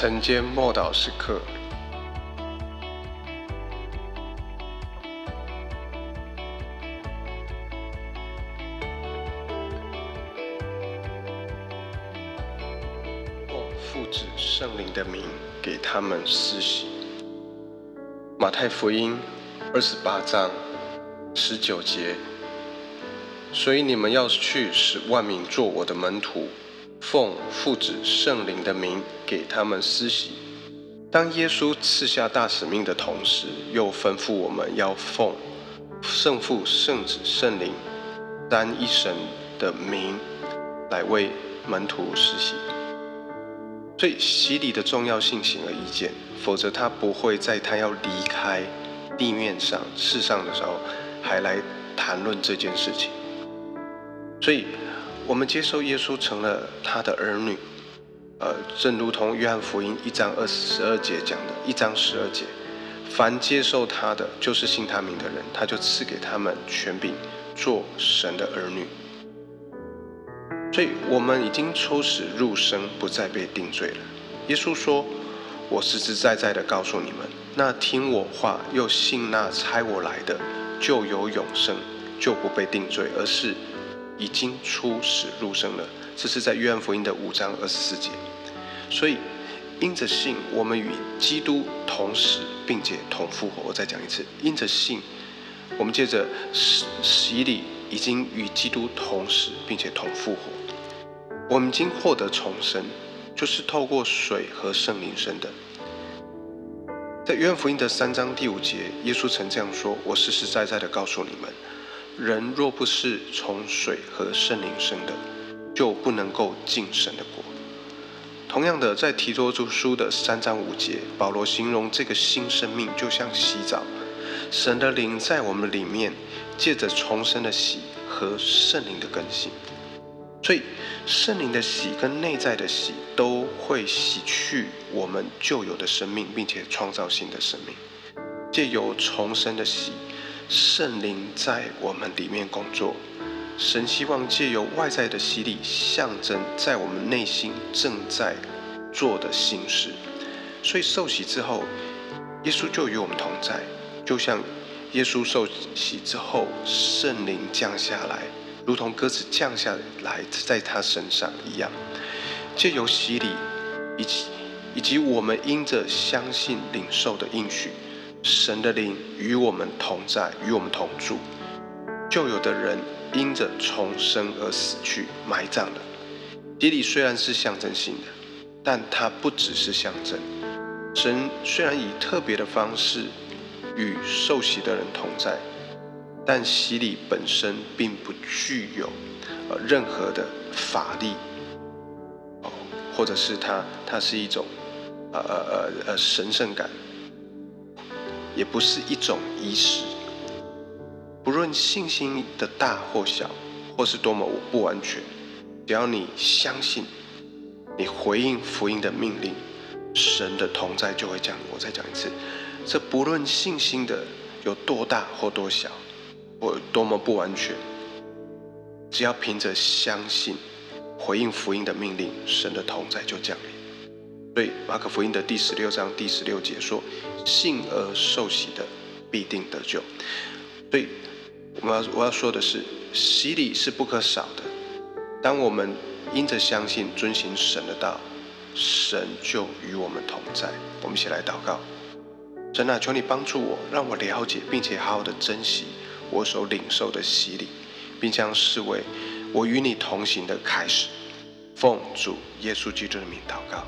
晨间默祷时刻。奉父子圣灵的名，给他们施洗。马太福音二十八章十九节。所以你们要去，使万民做我的门徒，奉父子圣灵的名给他们施洗。当耶稣赐下大使命的同时，又吩咐我们要奉圣父、圣子、圣灵单一神的名来为门徒施洗。所以洗礼的重要性显而易见，否则他不会在他要离开地面上世上的时候，还来谈论这件事情。所以，我们接受耶稣成了他的儿女，呃，正如同约翰福音一章二十二节讲的，一章十二节，凡接受他的，就是信他名的人，他就赐给他们权柄，做神的儿女。所以，我们已经出始入生，不再被定罪了。耶稣说：“我实实在在的告诉你们，那听我话又信那差我来的，就有永生，就不被定罪，而是。”已经出始入生了，这是在约翰福音的五章二十四节。所以，因着信，我们与基督同死，并且同复活。我再讲一次，因着信，我们借着洗洗礼，已经与基督同死，并且同复活。我们已经获得重生，就是透过水和圣灵生的。在约翰福音的三章第五节，耶稣曾这样说：“我实实在在的告诉你们。”人若不是从水和圣灵生的，就不能够进神的国。同样的，在提多书的三章五节，保罗形容这个新生命就像洗澡，神的灵在我们里面，借着重生的洗和圣灵的更新。所以，圣灵的洗跟内在的洗都会洗去我们旧有的生命，并且创造新的生命。借由重生的洗。圣灵在我们里面工作，神希望借由外在的洗礼，象征在我们内心正在做的心事。所以受洗之后，耶稣就与我们同在，就像耶稣受洗之后，圣灵降下来，如同鸽子降下来在他身上一样。借由洗礼，以及以及我们因着相信领受的应许。神的灵与我们同在，与我们同住。旧有的人因着重生而死去，埋葬了。洗礼虽然是象征性的，但它不只是象征。神虽然以特别的方式与受洗的人同在，但洗礼本身并不具有呃任何的法力，哦，或者是它它是一种呃呃呃呃神圣感。也不是一种仪式。不论信心的大或小，或是多么不完全，只要你相信，你回应福音的命令，神的同在就会降临。我再讲一次，这不论信心的有多大或多小，或多么不完全，只要凭着相信，回应福音的命令，神的同在就降临。所以马可福音的第十六章第十六节说：“信而受洗的必定得救。”所以我们要我要说的是，洗礼是不可少的。当我们因着相信遵行神的道，神就与我们同在。我们一起来祷告：神啊，求你帮助我，让我了解并且好好的珍惜我所领受的洗礼，并将视为我与你同行的开始。奉主耶稣基督的名祷告。